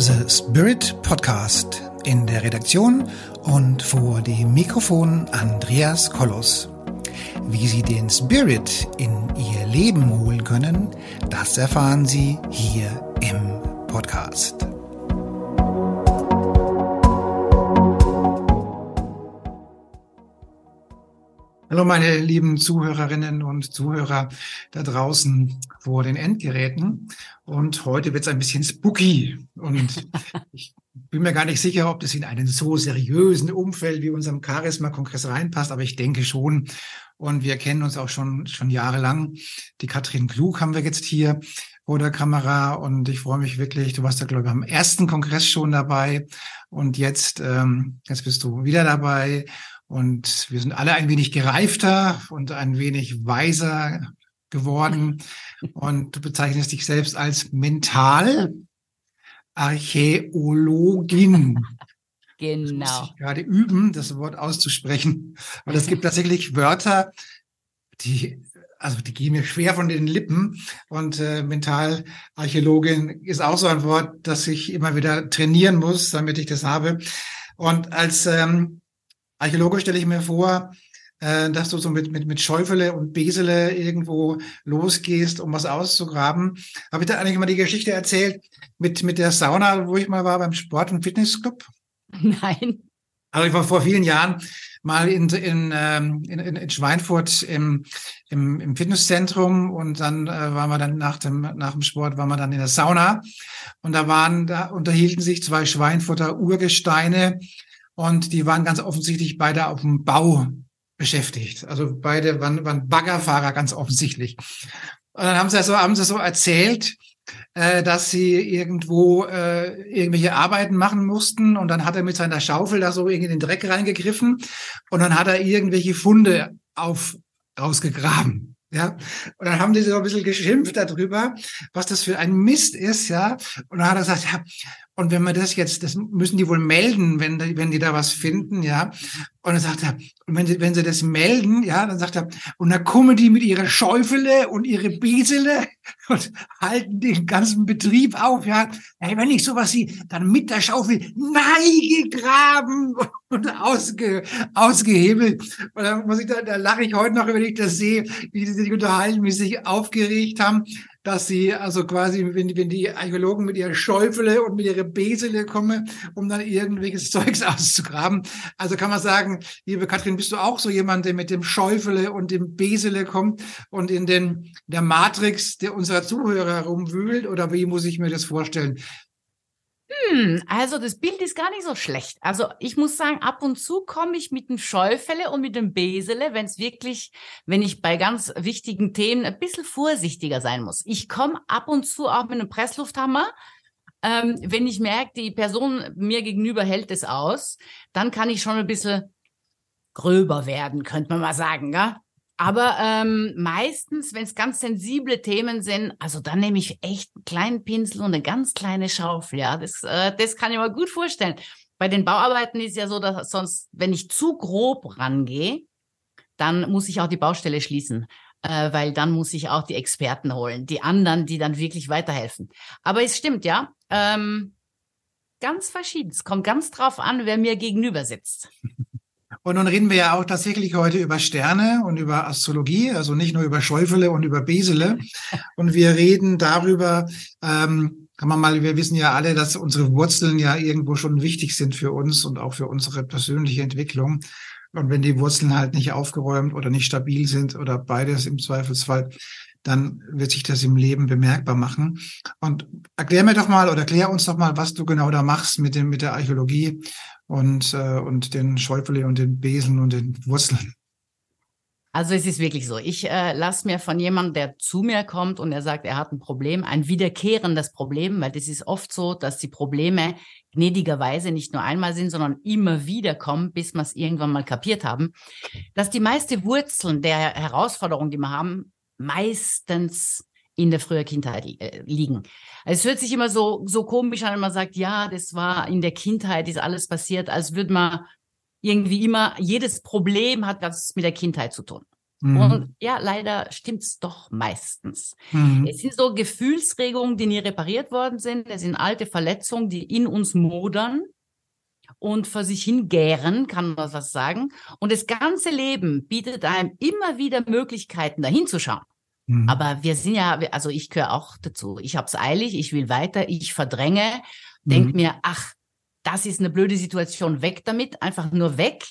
The Spirit Podcast. In der Redaktion und vor dem Mikrofon Andreas Kollos. Wie Sie den Spirit in Ihr Leben holen können, das erfahren Sie hier im Podcast. Hallo meine lieben Zuhörerinnen und Zuhörer da draußen vor den Endgeräten. Und heute wird es ein bisschen spooky. Und ich bin mir gar nicht sicher, ob das in einen so seriösen Umfeld wie unserem Charisma-Kongress reinpasst, aber ich denke schon. Und wir kennen uns auch schon, schon jahrelang. Die Katrin Klug haben wir jetzt hier vor der Kamera und ich freue mich wirklich. Du warst ja, glaube ich, am ersten Kongress schon dabei und jetzt, ähm, jetzt bist du wieder dabei und wir sind alle ein wenig gereifter und ein wenig weiser geworden. Und du bezeichnest dich selbst als Mentalarchäologin. Genau. Das muss ich gerade üben, das Wort auszusprechen. Weil es gibt tatsächlich Wörter, die, also die gehen mir schwer von den Lippen. Und äh, Mentalarchäologin ist auch so ein Wort, das ich immer wieder trainieren muss, damit ich das habe. Und als ähm, Archäologe stelle ich mir vor, äh, dass du so mit, mit, mit Schäufele und Besele irgendwo losgehst, um was auszugraben. Habe ich da eigentlich mal die Geschichte erzählt mit, mit der Sauna, wo ich mal war beim Sport- und Fitnessclub? Nein. Also ich war vor vielen Jahren mal in, in, ähm, in, in Schweinfurt im, im, im Fitnesszentrum und dann äh, waren wir dann nach dem, nach dem Sport waren wir dann in der Sauna und da waren, da unterhielten sich zwei Schweinfurter Urgesteine, und die waren ganz offensichtlich beide auf dem Bau beschäftigt. Also beide waren, waren Baggerfahrer ganz offensichtlich. Und dann haben sie so, haben sie so erzählt, äh, dass sie irgendwo äh, irgendwelche Arbeiten machen mussten und dann hat er mit seiner Schaufel da so irgendwie in den Dreck reingegriffen und dann hat er irgendwelche Funde auf rausgegraben. Ja, und dann haben die so ein bisschen geschimpft darüber, was das für ein Mist ist, ja. Und dann hat er gesagt, ja, und wenn wir das jetzt, das müssen die wohl melden, wenn, wenn die da was finden, ja. Und dann sagt er, und wenn sie, wenn sie das melden, ja, dann sagt er, und dann kommen die mit ihrer Schäufele und ihre Besele und halten den ganzen Betrieb auf, ja. Hey, wenn ich sowas sehe, dann mit der Schaufel nein gegraben und ausge, ausgehebelt. Und dann muss ich da, da lache ich heute noch, wenn ich das sehe, wie sie sich unterhalten, wie sie sich aufgeregt haben dass sie also quasi, wenn, wenn die Archäologen mit ihrer Schäufele und mit ihrer Besele kommen, um dann irgendwelches Zeugs auszugraben. Also kann man sagen, liebe Katrin, bist du auch so jemand, der mit dem Schäufele und dem Besele kommt und in den, der Matrix der unserer Zuhörer rumwühlt? Oder wie muss ich mir das vorstellen? Hm, also das Bild ist gar nicht so schlecht. Also ich muss sagen, ab und zu komme ich mit dem Schäufele und mit dem Besele, wenn es wirklich, wenn ich bei ganz wichtigen Themen ein bisschen vorsichtiger sein muss. Ich komme ab und zu auch mit einem Presslufthammer. Ähm, wenn ich merke, die Person mir gegenüber hält es aus, dann kann ich schon ein bisschen gröber werden, könnte man mal sagen. Ja? Aber ähm, meistens, wenn es ganz sensible Themen sind, also dann nehme ich echt einen kleinen Pinsel und eine ganz kleine Schaufel. Ja, das, äh, das kann ich mir gut vorstellen. Bei den Bauarbeiten ist ja so, dass sonst, wenn ich zu grob rangehe, dann muss ich auch die Baustelle schließen, äh, weil dann muss ich auch die Experten holen, die anderen, die dann wirklich weiterhelfen. Aber es stimmt, ja. Ähm, ganz verschieden. Es kommt ganz drauf an, wer mir gegenüber sitzt. Und nun reden wir ja auch tatsächlich heute über Sterne und über Astrologie, also nicht nur über Schäufele und über Besele. Und wir reden darüber, ähm, kann man mal, wir wissen ja alle, dass unsere Wurzeln ja irgendwo schon wichtig sind für uns und auch für unsere persönliche Entwicklung. Und wenn die Wurzeln halt nicht aufgeräumt oder nicht stabil sind oder beides im Zweifelsfall, dann wird sich das im Leben bemerkbar machen. Und erklär mir doch mal oder erklär uns doch mal, was du genau da machst mit dem, mit der Archäologie und, äh, und den Schäufele und den Besen und den Wurzeln. Also es ist wirklich so. Ich äh, lasse mir von jemandem, der zu mir kommt und er sagt, er hat ein Problem, ein wiederkehrendes Problem, weil das ist oft so, dass die Probleme gnädigerweise nicht nur einmal sind, sondern immer wieder kommen, bis wir es irgendwann mal kapiert haben, dass die meiste Wurzeln der Herausforderungen, die wir haben, meistens in der frühen Kindheit äh, liegen. Also es hört sich immer so, so komisch an, wenn man sagt, ja, das war in der Kindheit, ist alles passiert, als würde man irgendwie immer, jedes Problem hat was mit der Kindheit zu tun. Mhm. Und ja, leider stimmt's doch meistens. Mhm. Es sind so Gefühlsregungen, die nie repariert worden sind. Es sind alte Verletzungen, die in uns modern und vor sich hingären, kann man was sagen. Und das ganze Leben bietet einem immer wieder Möglichkeiten, dahin zu schauen. Mhm. Aber wir sind ja, also ich gehöre auch dazu. Ich habe es eilig, ich will weiter, ich verdränge, mhm. denk mir, ach, das ist eine blöde Situation, weg damit, einfach nur weg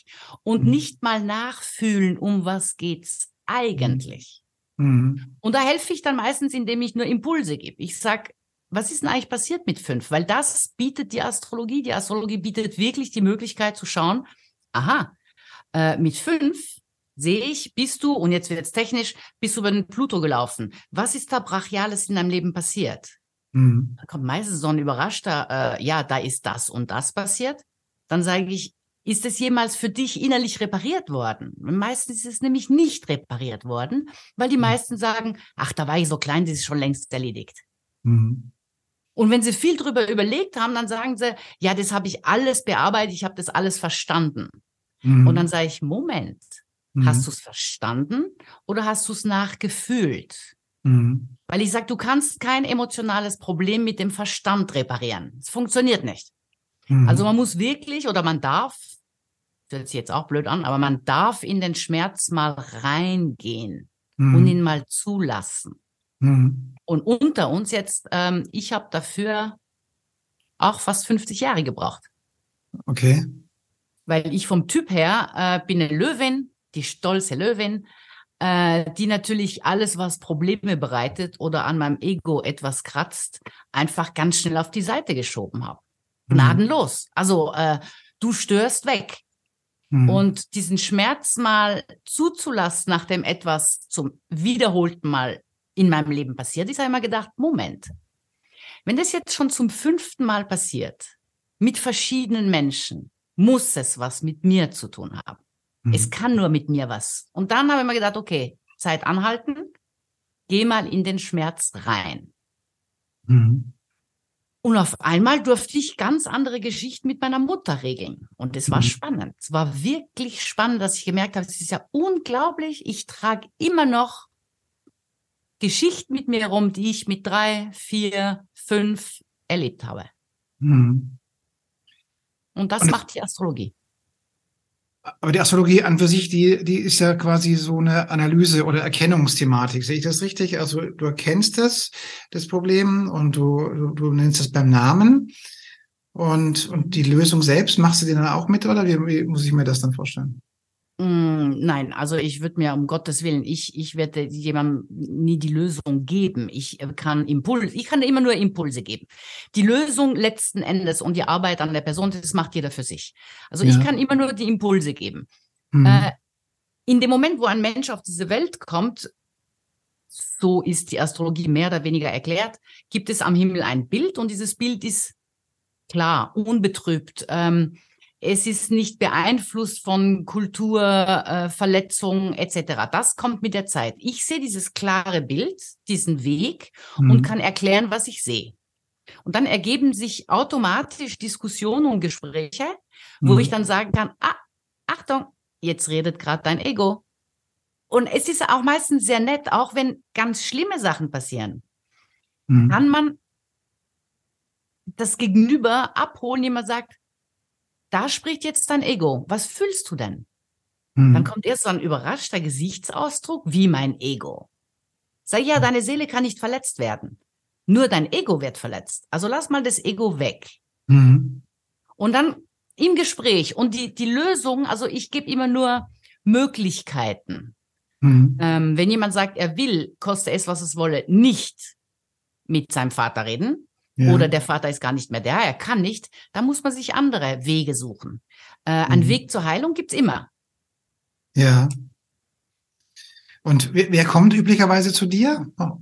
und mhm. nicht mal nachfühlen, um was geht's eigentlich. Mhm. Und da helfe ich dann meistens, indem ich nur Impulse gebe. Ich sag, was ist denn eigentlich passiert mit fünf? Weil das bietet die Astrologie. Die Astrologie bietet wirklich die Möglichkeit zu schauen, aha, äh, mit fünf sehe ich, bist du, und jetzt wird es technisch, bist du über den Pluto gelaufen. Was ist da Brachiales in deinem Leben passiert? Mhm. Da kommt meistens so ein überraschter, äh, ja, da ist das und das passiert. Dann sage ich, ist es jemals für dich innerlich repariert worden? Meistens ist es nämlich nicht repariert worden, weil die mhm. meisten sagen, ach, da war ich so klein, das ist schon längst erledigt. Mhm. Und wenn sie viel drüber überlegt haben, dann sagen sie, ja, das habe ich alles bearbeitet, ich habe das alles verstanden. Mhm. Und dann sage ich, Moment, hast mhm. du es verstanden oder hast du es nachgefühlt? Mhm. Weil ich sage, du kannst kein emotionales Problem mit dem Verstand reparieren. Es funktioniert nicht. Mhm. Also man muss wirklich oder man darf, das hört sich jetzt auch blöd an, aber man darf in den Schmerz mal reingehen mhm. und ihn mal zulassen. Mhm. Und unter uns jetzt, ähm, ich habe dafür auch fast 50 Jahre gebraucht. Okay. Weil ich vom Typ her äh, bin eine Löwin, die stolze Löwin, äh, die natürlich alles, was Probleme bereitet oder an meinem Ego etwas kratzt, einfach ganz schnell auf die Seite geschoben habe. Mhm. Gnadenlos. Also äh, du störst weg. Mhm. Und diesen Schmerz mal zuzulassen, nachdem etwas zum wiederholten Mal in meinem Leben passiert ist, habe ich immer gedacht, Moment, wenn das jetzt schon zum fünften Mal passiert, mit verschiedenen Menschen, muss es was mit mir zu tun haben. Mhm. Es kann nur mit mir was. Und dann habe ich mir gedacht, okay, Zeit anhalten, geh mal in den Schmerz rein. Mhm. Und auf einmal durfte ich ganz andere Geschichten mit meiner Mutter regeln. Und es war mhm. spannend. Es war wirklich spannend, dass ich gemerkt habe, es ist ja unglaublich. Ich trage immer noch Geschichten mit mir herum, die ich mit drei, vier, fünf erlebt habe. Mhm. Und das macht die Astrologie. Aber die Astrologie an für sich, die, die ist ja quasi so eine Analyse oder Erkennungsthematik. Sehe ich das richtig? Also du erkennst das, das Problem und du, du, du nennst es beim Namen. Und, und die Lösung selbst machst du die dann auch mit oder wie, wie muss ich mir das dann vorstellen? Mm, nein, also ich würde mir um Gottes Willen, ich, ich werde jemandem nie die Lösung geben. Ich kann Impulse, ich kann immer nur Impulse geben. Die Lösung letzten Endes und die Arbeit an der Person, das macht jeder für sich. Also ja. ich kann immer nur die Impulse geben. Mhm. Äh, in dem Moment, wo ein Mensch auf diese Welt kommt, so ist die Astrologie mehr oder weniger erklärt, gibt es am Himmel ein Bild und dieses Bild ist klar, unbetrübt. Ähm, es ist nicht beeinflusst von Kultur, äh, Verletzungen etc. Das kommt mit der Zeit. Ich sehe dieses klare Bild, diesen Weg mhm. und kann erklären, was ich sehe. Und dann ergeben sich automatisch Diskussionen und Gespräche, wo mhm. ich dann sagen kann, ah, Achtung, jetzt redet gerade dein Ego. Und es ist auch meistens sehr nett, auch wenn ganz schlimme Sachen passieren, mhm. kann man das Gegenüber abholen, jemand sagt, da spricht jetzt dein Ego. Was fühlst du denn? Mhm. Dann kommt erst so ein überraschter Gesichtsausdruck, wie mein Ego. Sag ja, deine Seele kann nicht verletzt werden. Nur dein Ego wird verletzt. Also lass mal das Ego weg. Mhm. Und dann im Gespräch und die, die Lösung, also ich gebe immer nur Möglichkeiten. Mhm. Ähm, wenn jemand sagt, er will, koste es, was es wolle, nicht mit seinem Vater reden, ja. oder der Vater ist gar nicht mehr da, er kann nicht, dann muss man sich andere Wege suchen. Äh, einen mhm. Weg zur Heilung gibt's immer. Ja. Und wer, wer kommt üblicherweise zu dir? Oh.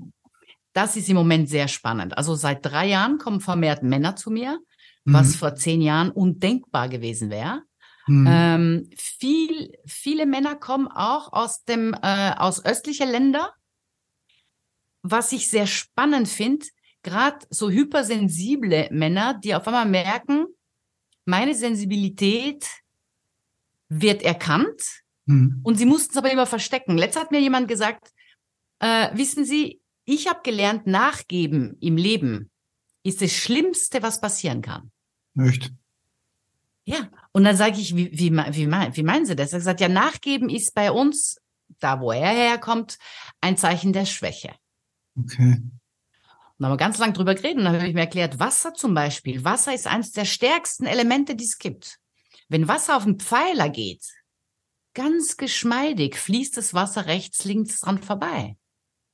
Das ist im Moment sehr spannend. Also seit drei Jahren kommen vermehrt Männer zu mir, mhm. was vor zehn Jahren undenkbar gewesen wäre. Mhm. Ähm, viel, viele Männer kommen auch aus dem äh, aus östliche Länder. Was ich sehr spannend finde, gerade so hypersensible Männer, die auf einmal merken, meine Sensibilität wird erkannt, Mhm. Und sie mussten es aber immer verstecken. Letztes hat mir jemand gesagt, äh, wissen Sie, ich habe gelernt, nachgeben im Leben ist das Schlimmste, was passieren kann. Nicht. Ja, und dann sage ich, wie, wie, wie, wie meinen Sie das? Er hat gesagt, ja, nachgeben ist bei uns, da wo er herkommt, ein Zeichen der Schwäche. Okay. Und haben wir ganz lang drüber geredet und dann habe ich mir erklärt, Wasser zum Beispiel. Wasser ist eines der stärksten Elemente, die es gibt. Wenn Wasser auf einen Pfeiler geht, ganz geschmeidig fließt das Wasser rechts, links dran vorbei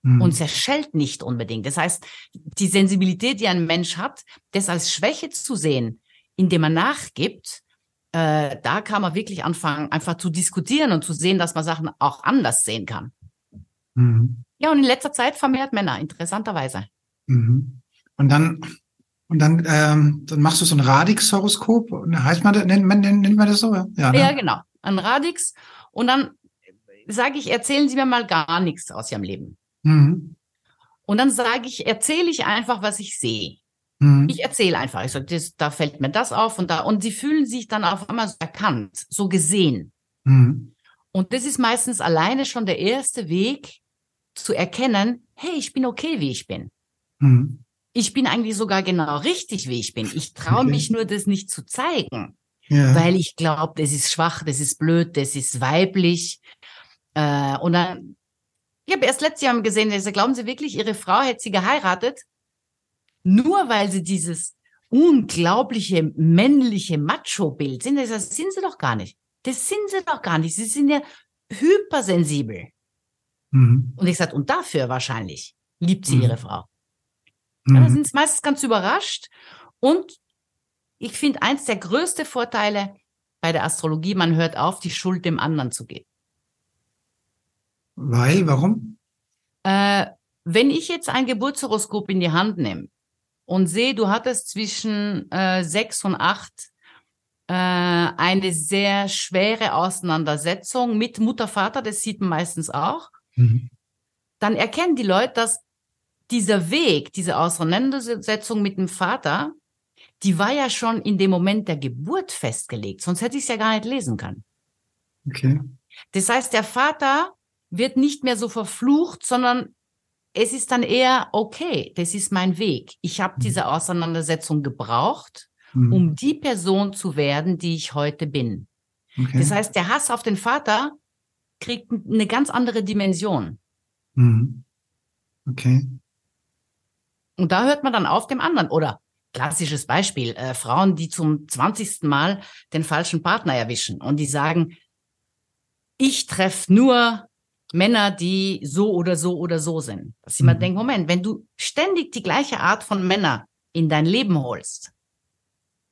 mhm. und zerschellt nicht unbedingt. Das heißt, die Sensibilität, die ein Mensch hat, das als Schwäche zu sehen, indem er nachgibt, äh, da kann man wirklich anfangen, einfach zu diskutieren und zu sehen, dass man Sachen auch anders sehen kann. Mhm. Ja, und in letzter Zeit vermehrt Männer, interessanterweise. Mhm. Und dann, und dann, ähm, dann machst du so ein Radix-Horoskop. Heißt man, nennt man, nennt man das so? Ja, ne? ja genau. Ein Radix. Und dann sage ich, erzählen Sie mir mal gar nichts aus Ihrem Leben. Mhm. Und dann sage ich, erzähle ich einfach, was ich sehe. Mhm. Ich erzähle einfach. Ich so, das, da fällt mir das auf und da. Und sie fühlen sich dann auf einmal so erkannt, so gesehen. Mhm. Und das ist meistens alleine schon der erste Weg zu erkennen, hey, ich bin okay, wie ich bin. Mhm. Ich bin eigentlich sogar genau richtig, wie ich bin. Ich traue okay. mich nur, das nicht zu zeigen. Ja. Weil ich glaube, das ist schwach, das ist blöd, das ist weiblich. Äh, und dann ich habe erst letztes Jahr gesehen, dass glauben Sie wirklich, Ihre Frau hätte Sie geheiratet, nur weil sie dieses unglaubliche männliche Macho-Bild sind. Das sind sie doch gar nicht. Das sind sie doch gar nicht. Sie sind ja hypersensibel. Mhm. Und ich sagte, und dafür wahrscheinlich liebt sie mhm. ihre Frau. Mhm. Ja, da sind sie meistens ganz überrascht. Und ich finde, eins der größten Vorteile bei der Astrologie, man hört auf, die Schuld dem anderen zu geben. Weil, warum? Äh, wenn ich jetzt ein Geburtshoroskop in die Hand nehme und sehe, du hattest zwischen äh, sechs und acht äh, eine sehr schwere Auseinandersetzung mit Mutter, Vater, das sieht man meistens auch, mhm. dann erkennen die Leute, dass dieser Weg, diese Auseinandersetzung mit dem Vater, die war ja schon in dem Moment der Geburt festgelegt, sonst hätte ich es ja gar nicht lesen können. Okay. Das heißt, der Vater wird nicht mehr so verflucht, sondern es ist dann eher, okay, das ist mein Weg. Ich habe diese mhm. Auseinandersetzung gebraucht, mhm. um die Person zu werden, die ich heute bin. Okay. Das heißt, der Hass auf den Vater kriegt eine ganz andere Dimension. Mhm. Okay. Und da hört man dann auf dem anderen. Oder klassisches Beispiel, äh, Frauen, die zum 20. Mal den falschen Partner erwischen und die sagen, ich treffe nur Männer, die so oder so oder so sind. Dass jemand mhm. denkt, Moment, wenn du ständig die gleiche Art von Männer in dein Leben holst,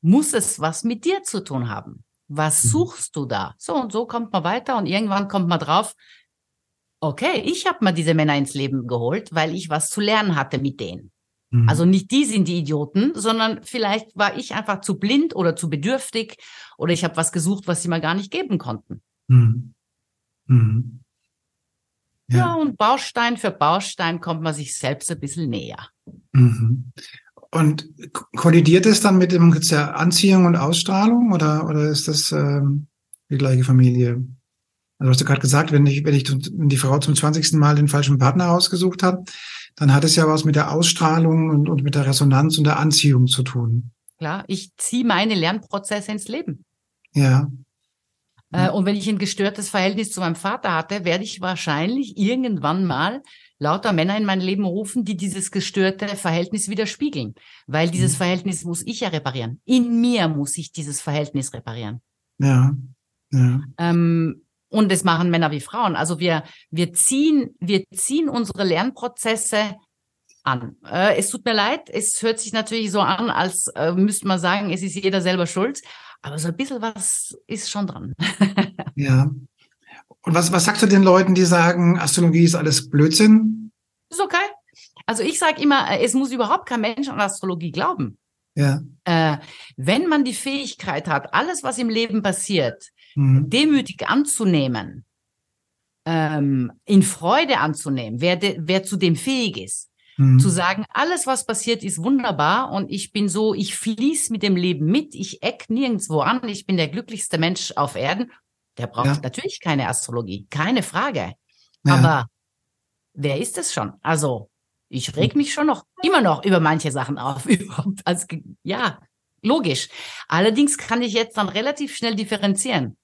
muss es was mit dir zu tun haben. Was mhm. suchst du da? So und so kommt man weiter und irgendwann kommt man drauf, okay, ich habe mal diese Männer ins Leben geholt, weil ich was zu lernen hatte mit denen. Mhm. Also nicht die sind die Idioten, sondern vielleicht war ich einfach zu blind oder zu bedürftig oder ich habe was gesucht, was sie mir gar nicht geben konnten. Mhm. Mhm. Ja. ja, und Baustein für Baustein kommt man sich selbst ein bisschen näher. Mhm. Und kollidiert es dann mit dem der Anziehung und Ausstrahlung oder, oder ist das ähm, die gleiche Familie? Also hast du gerade gesagt, wenn ich, wenn ich wenn die Frau zum 20. Mal den falschen Partner ausgesucht hat, dann hat es ja was mit der Ausstrahlung und, und mit der Resonanz und der Anziehung zu tun. Klar, ich ziehe meine Lernprozesse ins Leben. Ja. Äh, und wenn ich ein gestörtes Verhältnis zu meinem Vater hatte, werde ich wahrscheinlich irgendwann mal lauter Männer in mein Leben rufen, die dieses gestörte Verhältnis widerspiegeln. Weil dieses mhm. Verhältnis muss ich ja reparieren. In mir muss ich dieses Verhältnis reparieren. Ja. ja. Ähm, und das machen Männer wie Frauen. Also wir, wir ziehen, wir ziehen unsere Lernprozesse an. Äh, es tut mir leid, es hört sich natürlich so an, als äh, müsste man sagen, es ist jeder selber schuld. Aber so ein bisschen was ist schon dran. ja. Und was, was sagst du den Leuten, die sagen, Astrologie ist alles Blödsinn? Ist okay. Also ich sage immer, äh, es muss überhaupt kein Mensch an Astrologie glauben. Ja. Äh, wenn man die Fähigkeit hat, alles, was im Leben passiert, mhm. demütig anzunehmen, ähm, in Freude anzunehmen, wer, de, wer zu dem fähig ist, Mhm. Zu sagen, alles, was passiert, ist wunderbar und ich bin so, ich fließe mit dem Leben mit, ich eck nirgendwo an, ich bin der glücklichste Mensch auf Erden. Der braucht Ja. natürlich keine Astrologie, keine Frage. Ja. Aber wer ist es schon? Also, ich reg mich schon noch immer noch über manche Sachen auf. Überhaupt. Ge- ja, logisch. Allerdings kann ich jetzt dann relativ schnell differenzieren.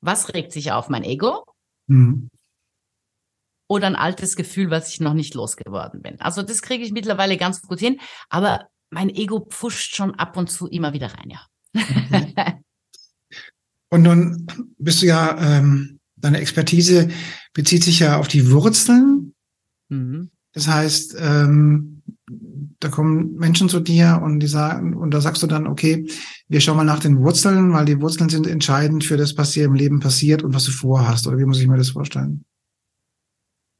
Was regt sich auf? Mein Ego Mhm. oder ein altes Gefühl, was ich noch nicht losgeworden bin? Also, das kriege ich mittlerweile ganz gut hin. Aber mein Ego pfuscht schon ab und zu immer wieder rein, ja. Und nun bist du ja, ähm, deine Expertise bezieht sich ja auf die Wurzeln. mhm. Das heißt, ähm, da kommen Menschen zu dir und die sagen, und da sagst du dann, okay, wir schauen mal nach den Wurzeln, weil die Wurzeln sind entscheidend für das, was dir im Leben passiert und was du vorhast. Oder wie muss ich mir das vorstellen?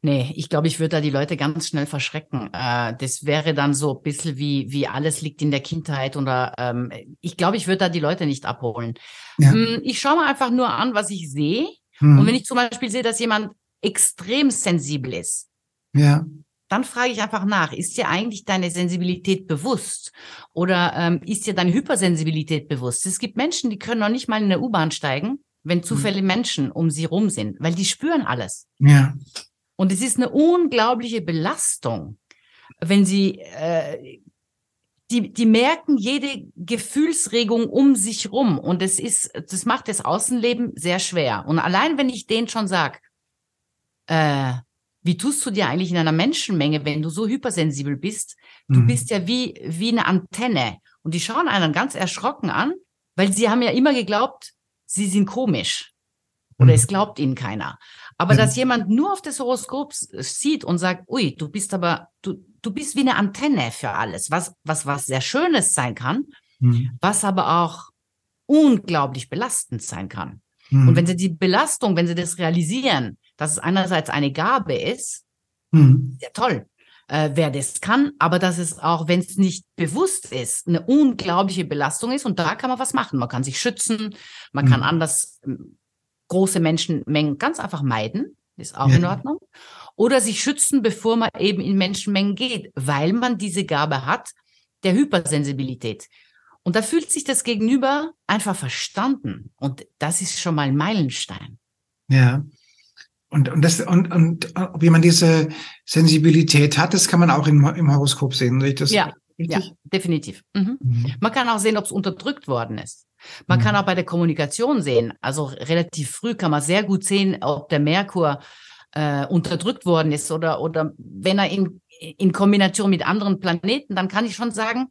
Nee, ich glaube, ich würde da die Leute ganz schnell verschrecken. Äh, das wäre dann so ein bisschen wie, wie alles liegt in der Kindheit oder ähm, ich glaube, ich würde da die Leute nicht abholen. Ja. Mm, Ich schaue mir einfach nur an, was ich sehe. Hm. Und wenn ich zum Beispiel sehe, dass jemand extrem sensibel ist, ja. Dann frage ich einfach nach, ist dir eigentlich deine Sensibilität bewusst? Oder ähm, ist dir deine Hypersensibilität bewusst? Es gibt Menschen, die können noch nicht mal in der U-Bahn steigen, wenn zufällig Menschen um sie rum sind, weil die spüren alles. Ja. Und es ist eine unglaubliche Belastung, wenn sie, äh, die, die merken jede Gefühlsregung um sich rum. Und es ist, das macht das Außenleben sehr schwer. Und allein wenn ich denen schon sag, äh, wie tust du dir eigentlich in einer Menschenmenge, wenn du so hypersensibel bist? Du Mhm. bist ja wie, wie eine Antenne. Und die schauen einen ganz erschrocken an, weil sie haben ja immer geglaubt, sie sind komisch. Oder Mhm. es glaubt ihnen keiner. Aber Ja. dass jemand nur auf das Horoskop s- sieht und sagt, ui, du bist aber, du, du bist wie eine Antenne für alles, was, was, was sehr Schönes sein kann, Mhm. was aber auch unglaublich belastend sein kann. Mhm. Und wenn sie die Belastung, wenn sie das realisieren, dass es einerseits eine Gabe ist, Mhm. sehr toll, äh, wer das kann, aber dass es auch, wenn es nicht bewusst ist, eine unglaubliche Belastung ist und da kann man was machen. Man kann sich schützen, man kann Mhm. anders ähm, große Menschenmengen ganz einfach meiden, ist auch Ja. in Ordnung. Oder sich schützen, bevor man eben in Menschenmengen geht, weil man diese Gabe hat der Hypersensibilität. Und da fühlt sich das Gegenüber einfach verstanden. Und das ist schon mal ein Meilenstein. Ja. Und, und, das, und, und ob jemand diese Sensibilität hat, das kann man auch im, im Horoskop sehen. Sehe Das Ja, richtig? Ja, definitiv. Mhm. Mhm. Man kann auch sehen, ob es unterdrückt worden ist. Man Mhm. kann auch bei der Kommunikation sehen. Also relativ früh kann man sehr gut sehen, ob der Merkur äh, unterdrückt worden ist oder, oder wenn er in, in Kombination mit anderen Planeten, dann kann ich schon sagen,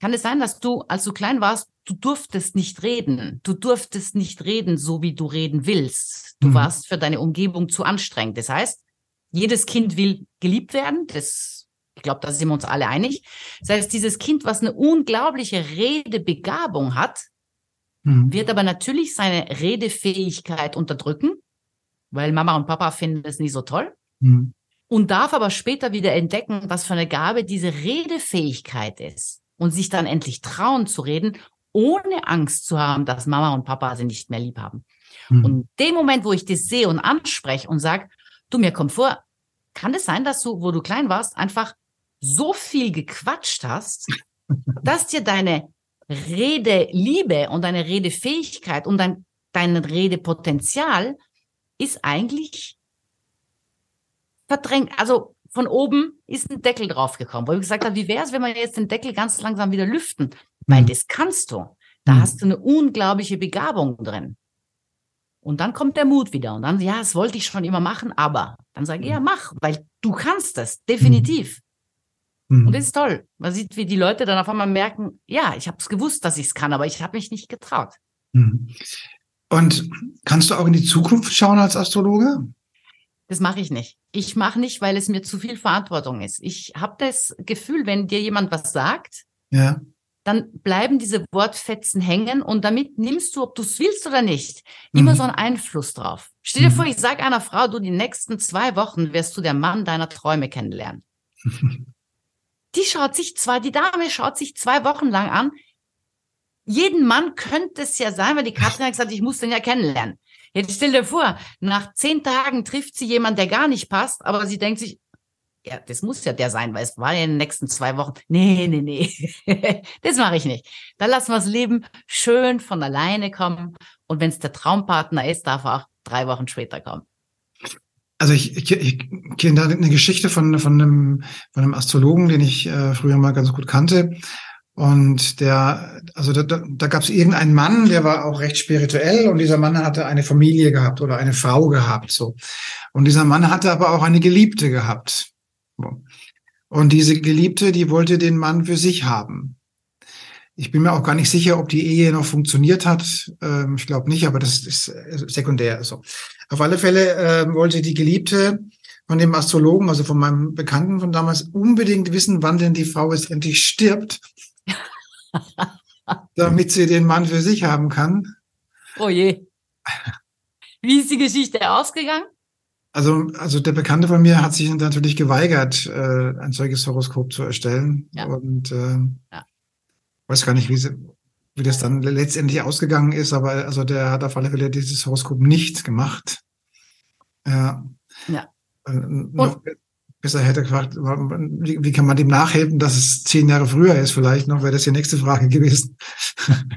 kann es sein, dass du, als du klein warst, du durftest nicht reden. Du durftest nicht reden, so wie du reden willst. Du Mhm. warst für deine Umgebung zu anstrengend. Das heißt, jedes Kind will geliebt werden. Das, ich glaube, da sind wir uns alle einig. Das heißt, dieses Kind, was eine unglaubliche Redebegabung hat, Mhm. wird aber natürlich seine Redefähigkeit unterdrücken, weil Mama und Papa finden das nicht so toll Mhm. und darf aber später wieder entdecken, was für eine Gabe diese Redefähigkeit ist und sich dann endlich trauen zu reden, ohne Angst zu haben, dass Mama und Papa sie nicht mehr lieb haben. Mhm. Und in dem Moment, wo ich das sehe und anspreche und sage, du mir kommt vor, kann es sein, dass du, wo du klein warst, einfach so viel gequatscht hast, dass dir deine Redeliebe und deine Redefähigkeit und dein, dein Redepotenzial ist eigentlich verdrängt. Also von oben ist ein Deckel draufgekommen, wo ich gesagt habe, wie wäre es, wenn wir jetzt den Deckel ganz langsam wieder lüften? Weil Mhm. das kannst du. Da Mhm. hast du eine unglaubliche Begabung drin. Und dann kommt der Mut wieder. Und dann, ja, das wollte ich schon immer machen, aber dann sage ich, ja, mach, weil du kannst das, definitiv. Mhm. Und das ist toll. Man sieht, wie die Leute dann auf einmal merken, ja, ich habe es gewusst, dass ich es kann, aber ich habe mich nicht getraut. Mhm. Und kannst du auch in die Zukunft schauen als Astrologe? Das mache ich nicht. Ich mache nicht, weil es mir zu viel Verantwortung ist. Ich habe das Gefühl, wenn dir jemand was sagt, Ja. Dann bleiben diese Wortfetzen hängen und damit nimmst du, ob du es willst oder nicht, immer Mhm. so einen Einfluss drauf. Stell dir Mhm. vor, ich sage einer Frau, du die nächsten zwei Wochen wirst du der Mann deiner Träume kennenlernen. Die schaut sich zwar, die Dame schaut sich zwei Wochen lang an. Jeden Mann könnte es ja sein, weil die Katrin hat gesagt, ich muss den ja kennenlernen. Jetzt stell dir vor, nach zehn Tagen trifft sie jemanden, der gar nicht passt, aber sie denkt sich, ja, das muss ja der sein, weil es war ja in den nächsten zwei Wochen. Nee, nee, nee. das mache ich nicht. Da lassen wir das Leben schön von alleine kommen Und wenn es der Traumpartner ist, darf er auch drei Wochen später kommen. Also ich, ich, ich kenne da eine Geschichte von, von, einem, von einem Astrologen, den ich äh, früher mal ganz gut kannte. Und der, also da, da gab es irgendeinen Mann, der war auch recht spirituell und dieser Mann hatte eine Familie gehabt oder eine Frau gehabt, so. Und dieser Mann hatte aber auch eine Geliebte gehabt. Und diese Geliebte, die wollte den Mann für sich haben. Ich bin mir auch gar nicht sicher, ob die Ehe noch funktioniert hat. Ähm, ich glaube nicht, aber das ist sekundär. So. Auf alle Fälle äh, wollte die Geliebte von dem Astrologen, also von meinem Bekannten von damals, unbedingt wissen, wann denn die Frau jetzt endlich stirbt damit sie den Mann für sich haben kann. Oh je. Wie ist die Geschichte ausgegangen? Also, also der Bekannte von mir hat sich natürlich geweigert, äh, ein solches Horoskop zu erstellen. Ja. Und äh, ja. weiß gar nicht, wie, sie, wie das dann letztendlich ausgegangen ist, aber also der hat auf alle Fälle dieses Horoskop nicht gemacht. Ja. ja. Äh, noch, besser hätte gefragt, wie, wie kann man dem nachhelfen, dass es zehn Jahre früher ist vielleicht noch, wäre das die nächste Frage gewesen.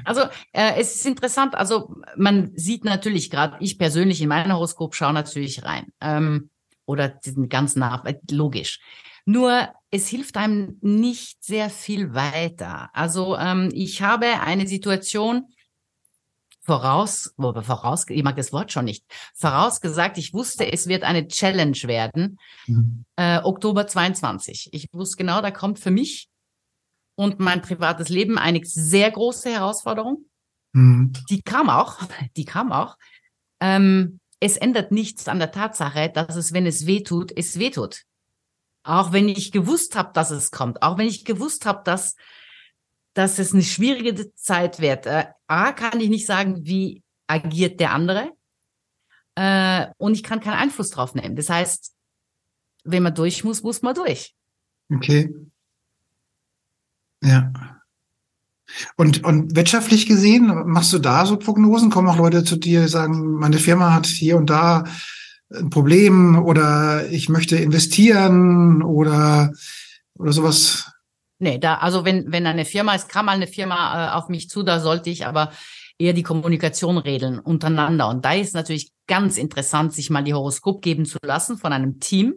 Also äh, es ist interessant, also man sieht natürlich gerade, ich persönlich in meinem Horoskop schaue natürlich rein. Ähm, oder ganzen nach, äh, logisch. Nur es hilft einem nicht sehr viel weiter. Also ähm, ich habe eine Situation, voraus, voraus, ich mag das Wort schon nicht, vorausgesagt, ich wusste, es wird eine Challenge werden, mhm. äh, Oktober 22. Ich wusste genau, da kommt für mich und mein privates Leben eine sehr große Herausforderung. Mhm. Die kam auch, die kam auch. Ähm, es ändert nichts an der Tatsache, dass es, wenn es weh tut, es weh tut. Auch wenn ich gewusst habe, dass es kommt, auch wenn ich gewusst habe, dass dass es eine schwierige Zeit wird. Äh, A, kann ich nicht sagen, wie agiert der andere. Äh, und ich kann keinen Einfluss drauf nehmen. Das heißt, wenn man durch muss, muss man durch. Okay. Ja. Und, und wirtschaftlich gesehen, machst du da so Prognosen? Kommen auch Leute zu dir, sagen, meine Firma hat hier und da ein Problem oder ich möchte investieren oder, oder sowas? Nee, da, also wenn, wenn eine Firma, es kam mal eine Firma äh, auf mich zu, da sollte ich aber eher die Kommunikation regeln untereinander. Und da ist natürlich ganz interessant, sich mal die Horoskop geben zu lassen von einem Team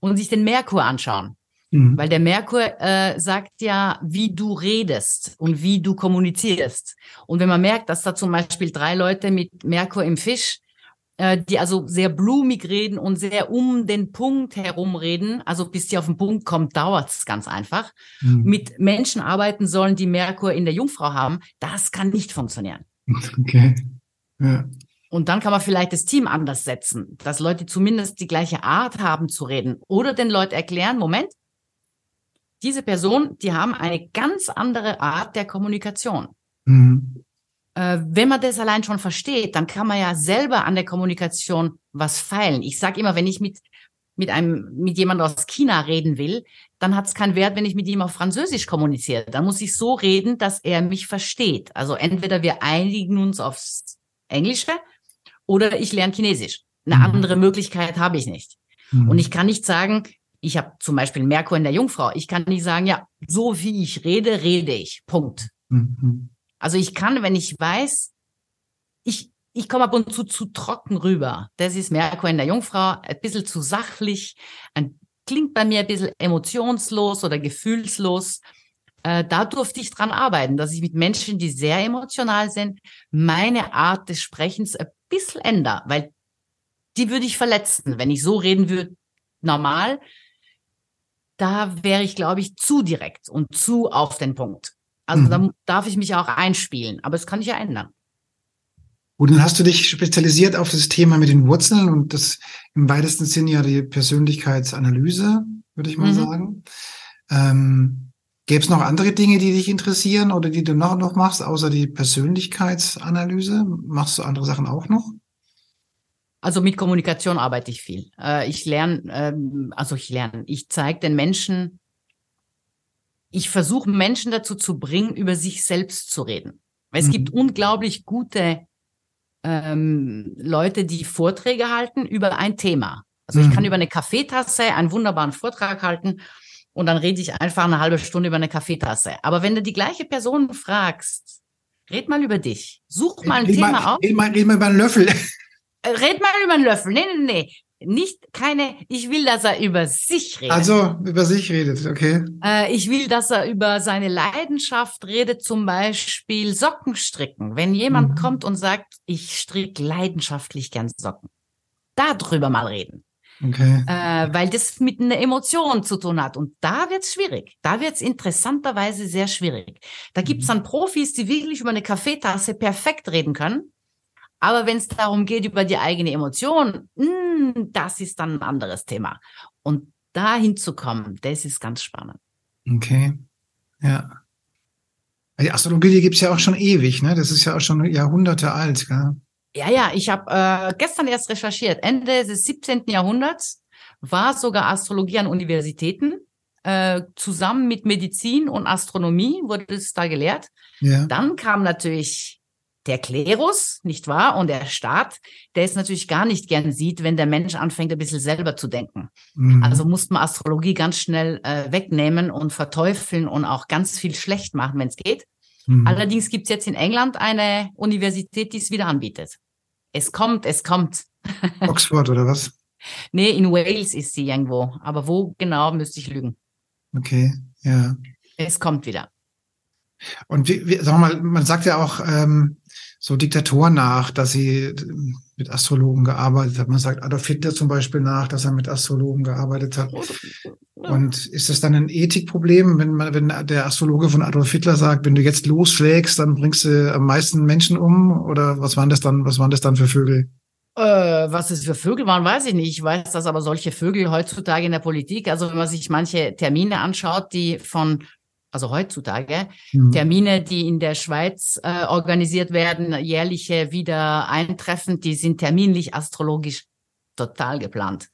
und sich den Merkur anschauen. Mhm. Weil der Merkur äh, sagt ja, wie du redest und wie du kommunizierst. Und wenn man merkt, dass da zum Beispiel drei Leute mit Merkur im Fisch die also sehr blumig reden und sehr um den Punkt herum reden. Also bis die auf den Punkt kommt, dauert's ganz einfach. Mhm. Mit Menschen arbeiten sollen, die Merkur in der Jungfrau haben. Das kann nicht funktionieren. Okay. Ja. Und dann kann man vielleicht das Team anders setzen, dass Leute zumindest die gleiche Art haben zu reden oder den Leuten erklären, Moment, diese Person, die haben eine ganz andere Art der Kommunikation. Mhm äh, wenn man das allein schon versteht, dann kann man ja selber an der Kommunikation was feilen. Ich sage immer, wenn ich mit mit einem mit jemand aus China reden will, dann hat es keinen Wert, wenn ich mit ihm auf Französisch kommuniziere. Dann muss ich so reden, dass er mich versteht. Also entweder wir einigen uns aufs Englische oder ich lerne Chinesisch. Eine mhm. andere Möglichkeit habe ich nicht. Mhm. Und ich kann nicht sagen, ich habe zum Beispiel Merkur in der Jungfrau. Ich kann nicht sagen, ja, so wie ich rede, rede ich. Punkt. Mhm. Also ich kann, wenn ich weiß, ich, ich komme ab und zu zu trocken rüber. Das ist Merkur in der Jungfrau, ein bisschen zu sachlich, ein, klingt bei mir ein bisschen emotionslos oder gefühlslos. Äh, da durfte ich dran arbeiten, dass ich mit Menschen, die sehr emotional sind, meine Art des Sprechens ein bisschen ändere, weil die würde ich verletzen, wenn ich so reden würde, normal. Da wäre ich, glaube ich, zu direkt und zu auf den Punkt. Also mhm. da darf ich mich auch einspielen, aber es kann sich ja ändern. Gut, dann hast du dich spezialisiert auf das Thema mit den Wurzeln und das im weitesten Sinne ja die Persönlichkeitsanalyse, würde ich mal mhm. sagen. Ähm, Gäbe es noch andere Dinge, die dich interessieren oder die du noch, noch machst, außer die Persönlichkeitsanalyse? Machst du andere Sachen auch noch? Also mit Kommunikation arbeite ich viel. Äh, ich lerne, ähm, also ich lerne, ich zeige den Menschen, ich versuche Menschen dazu zu bringen, über sich selbst zu reden. Weil es mhm. gibt unglaublich gute ähm, Leute, die Vorträge halten über ein Thema. Also mhm. ich kann über eine Kaffeetasse einen wunderbaren Vortrag halten und dann rede ich einfach eine halbe Stunde über eine Kaffeetasse. Aber wenn du die gleiche Person fragst, Red mal über dich. Such mal ein red Thema mal, auf. Red mal, red mal über einen Löffel. Äh, red mal über einen Löffel. Nee, nee, nee. Nicht keine, ich will, dass er über sich redet. Also über sich redet, okay. Äh, ich will, dass er über seine Leidenschaft redet, zum Beispiel Socken stricken. Wenn jemand mhm. kommt und sagt, ich stricke leidenschaftlich gern Socken. Darüber mal reden. Okay. Äh, weil das mit einer Emotion zu tun hat. Und da wird's schwierig. Da wird's interessanterweise sehr schwierig. Da gibt's mhm. dann Profis, die wirklich über eine Kaffeetasse perfekt reden können. Aber wenn es darum geht, über die eigene Emotion, mh, hm, das ist dann ein anderes Thema. Und da hinzukommen, das ist ganz spannend. Okay. Ja. Die Astrologie, die gibt's ja auch schon ewig, ne? Das ist ja auch schon Jahrhunderte alt, gell? Ja, ja, ich habe äh, gestern erst recherchiert. Ende des 17. Jahrhunderts war sogar Astrologie an Universitäten. Äh, zusammen mit Medizin und Astronomie wurde es da gelehrt. Ja. Dann kam natürlich der Klerus, nicht wahr? Und der Staat, der es natürlich gar nicht gern sieht, wenn der Mensch anfängt, ein bisschen selber zu denken. Mhm. Also musste man Astrologie ganz schnell äh, wegnehmen und verteufeln und auch ganz viel schlecht machen, wenn es geht. Mhm. Allerdings gibt es jetzt in England eine Universität, die es wieder anbietet. Es kommt, es kommt. Oxford oder was? Nee, in Wales ist sie irgendwo. Aber wo genau, müsste ich lügen. Okay, ja. Es kommt wieder. Und wie, wie, sag mal, man sagt ja auch ähm, so Diktatoren nach, dass sie mit Astrologen gearbeitet hat. Man sagt Adolf Hitler zum Beispiel nach, dass er mit Astrologen gearbeitet hat. Und ist das dann ein Ethikproblem, wenn man, wenn der Astrologe von Adolf Hitler sagt, wenn du jetzt losschlägst, dann bringst du am meisten Menschen um? Oder was waren das dann, was waren das dann für Vögel? Äh, was es für Vögel waren, weiß ich nicht. Ich weiß, dass aber solche Vögel heutzutage in der Politik, also wenn man sich manche Termine anschaut, die von also heutzutage, mhm. Termine, die in der Schweiz äh, organisiert werden, jährliche wieder eintreffen, die sind terminlich astrologisch total geplant.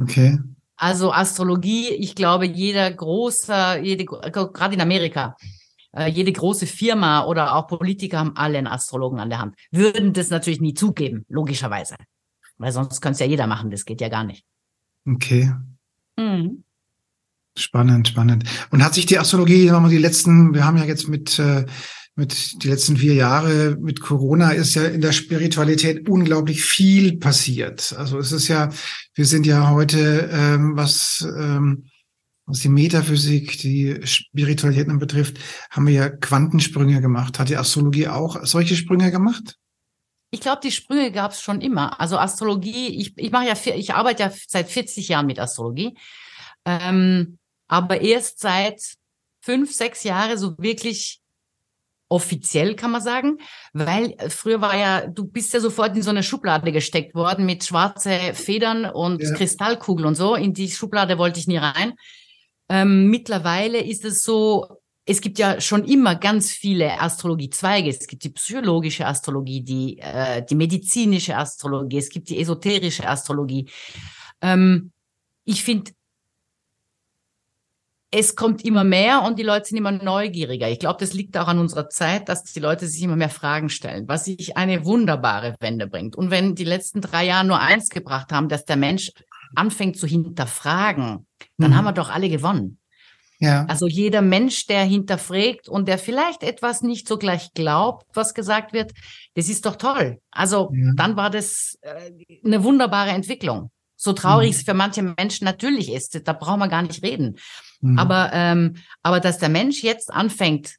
Okay. Also Astrologie, ich glaube, jeder große, jede, gerade in Amerika, äh, jede große Firma oder auch Politiker haben alle einen Astrologen an der Hand. Würden das natürlich nie zugeben, logischerweise. Weil sonst könnte es ja jeder machen, das geht ja gar nicht. Okay. Mhm. Spannend, spannend. Und hat sich die Astrologie, sagen wir die letzten, wir haben ja jetzt mit, äh, mit die letzten vier Jahre mit Corona ist ja in der Spiritualität unglaublich viel passiert. Also es ist ja, wir sind ja heute, ähm, was, ähm, was die Metaphysik, die Spiritualität betrifft, haben wir ja Quantensprünge gemacht. Hat die Astrologie auch solche Sprünge gemacht? Ich glaube, die Sprünge gab es schon immer. Also Astrologie, ich, ich mache ja, ich arbeite ja seit 40 Jahren mit Astrologie. Ähm, aber erst seit fünf, sechs Jahre so wirklich offiziell kann man sagen, weil früher war ja, du bist ja sofort in so eine Schublade gesteckt worden mit schwarze Federn und ja. Kristallkugel und so. In die Schublade wollte ich nie rein. Ähm, mittlerweile ist es so, es gibt ja schon immer ganz viele Astrologiezweige. Es gibt die psychologische Astrologie, die, äh, die medizinische Astrologie, es gibt die esoterische Astrologie. Ähm, ich finde, es kommt immer mehr und die Leute sind immer neugieriger. Ich glaube, das liegt auch an unserer Zeit, dass die Leute sich immer mehr Fragen stellen, was sich eine wunderbare Wende bringt. Und wenn die letzten drei Jahre nur eins gebracht haben, dass der Mensch anfängt zu hinterfragen, dann mhm. haben wir doch alle gewonnen. Ja. Also jeder Mensch, der hinterfragt und der vielleicht etwas nicht so gleich glaubt, was gesagt wird, das ist doch toll. Also ja. dann war das äh, eine wunderbare Entwicklung. So traurig mhm. es für manche Menschen natürlich ist, da brauchen wir gar nicht reden. Mhm. Aber, ähm, aber dass der Mensch jetzt anfängt,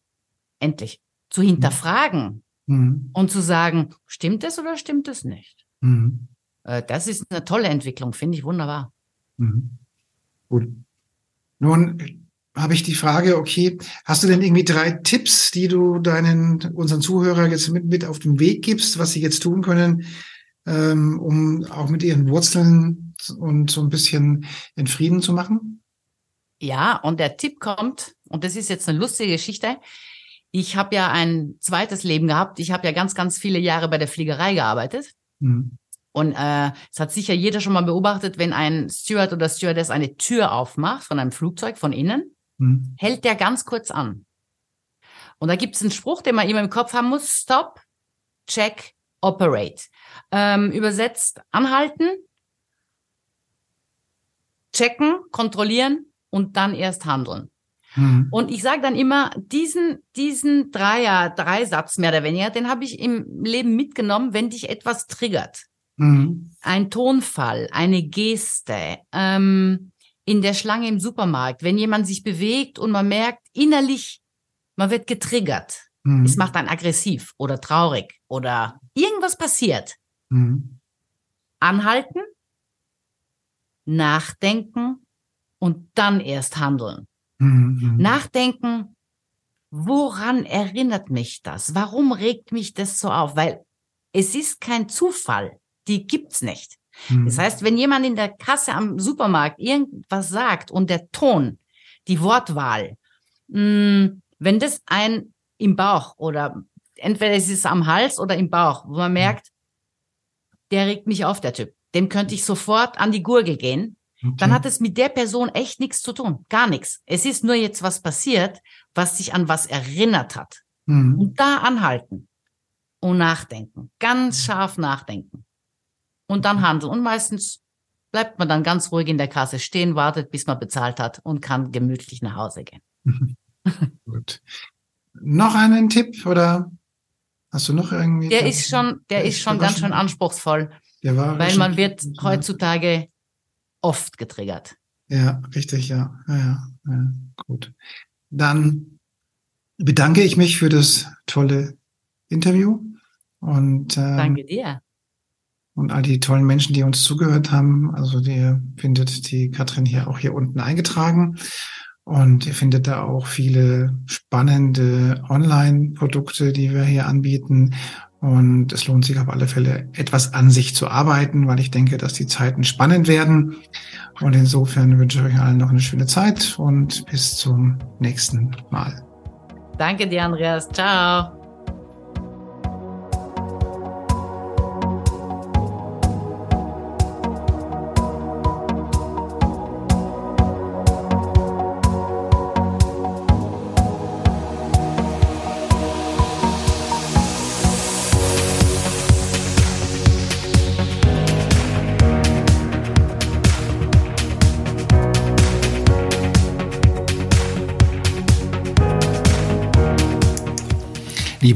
endlich zu hinterfragen mhm. und zu sagen, stimmt es oder stimmt es nicht? Mhm. Äh, das ist eine tolle Entwicklung, finde ich wunderbar. Mhm. Gut. Nun habe ich die Frage, okay, hast du denn irgendwie drei Tipps, die du deinen, unseren Zuhörern jetzt mit, mit auf den Weg gibst, was sie jetzt tun können, ähm, um auch mit ihren Wurzeln und so ein bisschen in Frieden zu machen? Ja, und der Tipp kommt, und das ist jetzt eine lustige Geschichte. Ich habe ja ein zweites Leben gehabt. Ich habe ja ganz, ganz viele Jahre bei der Fliegerei gearbeitet. Mhm. Und äh, es hat sicher jeder schon mal beobachtet, wenn ein Steward oder Stewardess eine Tür aufmacht von einem Flugzeug von innen, mhm. hält der ganz kurz an. Und da gibt es einen Spruch, den man immer im Kopf haben muss: Stop, check, operate. Ähm, übersetzt anhalten, checken, kontrollieren, und dann erst handeln. Mhm. Und ich sage dann immer, diesen, diesen Dreier, Dreisatz mehr oder weniger, den habe ich im Leben mitgenommen, wenn dich etwas triggert. Mhm. Ein Tonfall, eine Geste, ähm, in der Schlange im Supermarkt, wenn jemand sich bewegt und man merkt innerlich, man wird getriggert. Mhm. Es macht dann aggressiv oder traurig oder irgendwas passiert. Mhm. Anhalten, nachdenken und dann erst handeln. Mhm. Nachdenken, woran erinnert mich das? Warum regt mich das so auf? Weil es ist kein Zufall, die gibt's nicht. Mhm. Das heißt, wenn jemand in der Kasse am Supermarkt irgendwas sagt und der Ton, die Wortwahl, mh, hm, wenn das ein im Bauch oder entweder es ist am Hals oder im Bauch, wo man merkt, der regt mich auf, der Typ. Dem könnte ich sofort an die Gurgel gehen Okay. Dann hat es mit der Person echt nichts zu tun. Gar nichts. Es ist nur jetzt was passiert, was sich an was erinnert hat. Mhm. Und da anhalten und nachdenken. Ganz scharf nachdenken. Und dann handeln. Und meistens bleibt man dann ganz ruhig in der Kasse stehen, wartet, bis man bezahlt hat und kann gemütlich nach Hause gehen. Gut. Noch einen Tipp oder hast du noch irgendwie? Der ist schon, der, der ist schon ganz schön anspruchsvoll. Weil man wird heutzutage oft getriggert. Ja, richtig, ja. Ja, ja, ja. Gut. Dann bedanke ich mich für das tolle Interview und äh, danke dir. Und all die tollen Menschen, die uns zugehört haben. Also ihr findet die Katrin hier auch hier unten eingetragen. Und ihr findet da auch viele spannende Online-Produkte, die wir hier anbieten. Und es lohnt sich auf alle Fälle, etwas an sich zu arbeiten, weil ich denke, dass die Zeiten spannend werden. Und insofern wünsche ich euch allen noch eine schöne Zeit und bis zum nächsten Mal. Danke dir, Andreas. Ciao.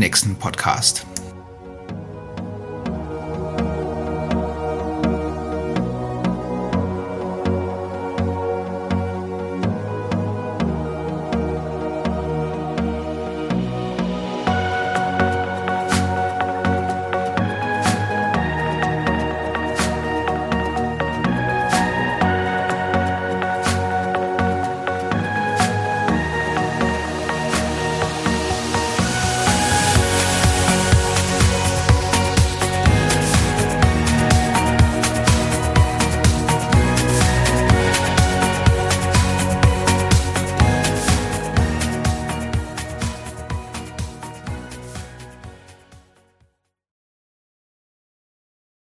nächsten Podcast.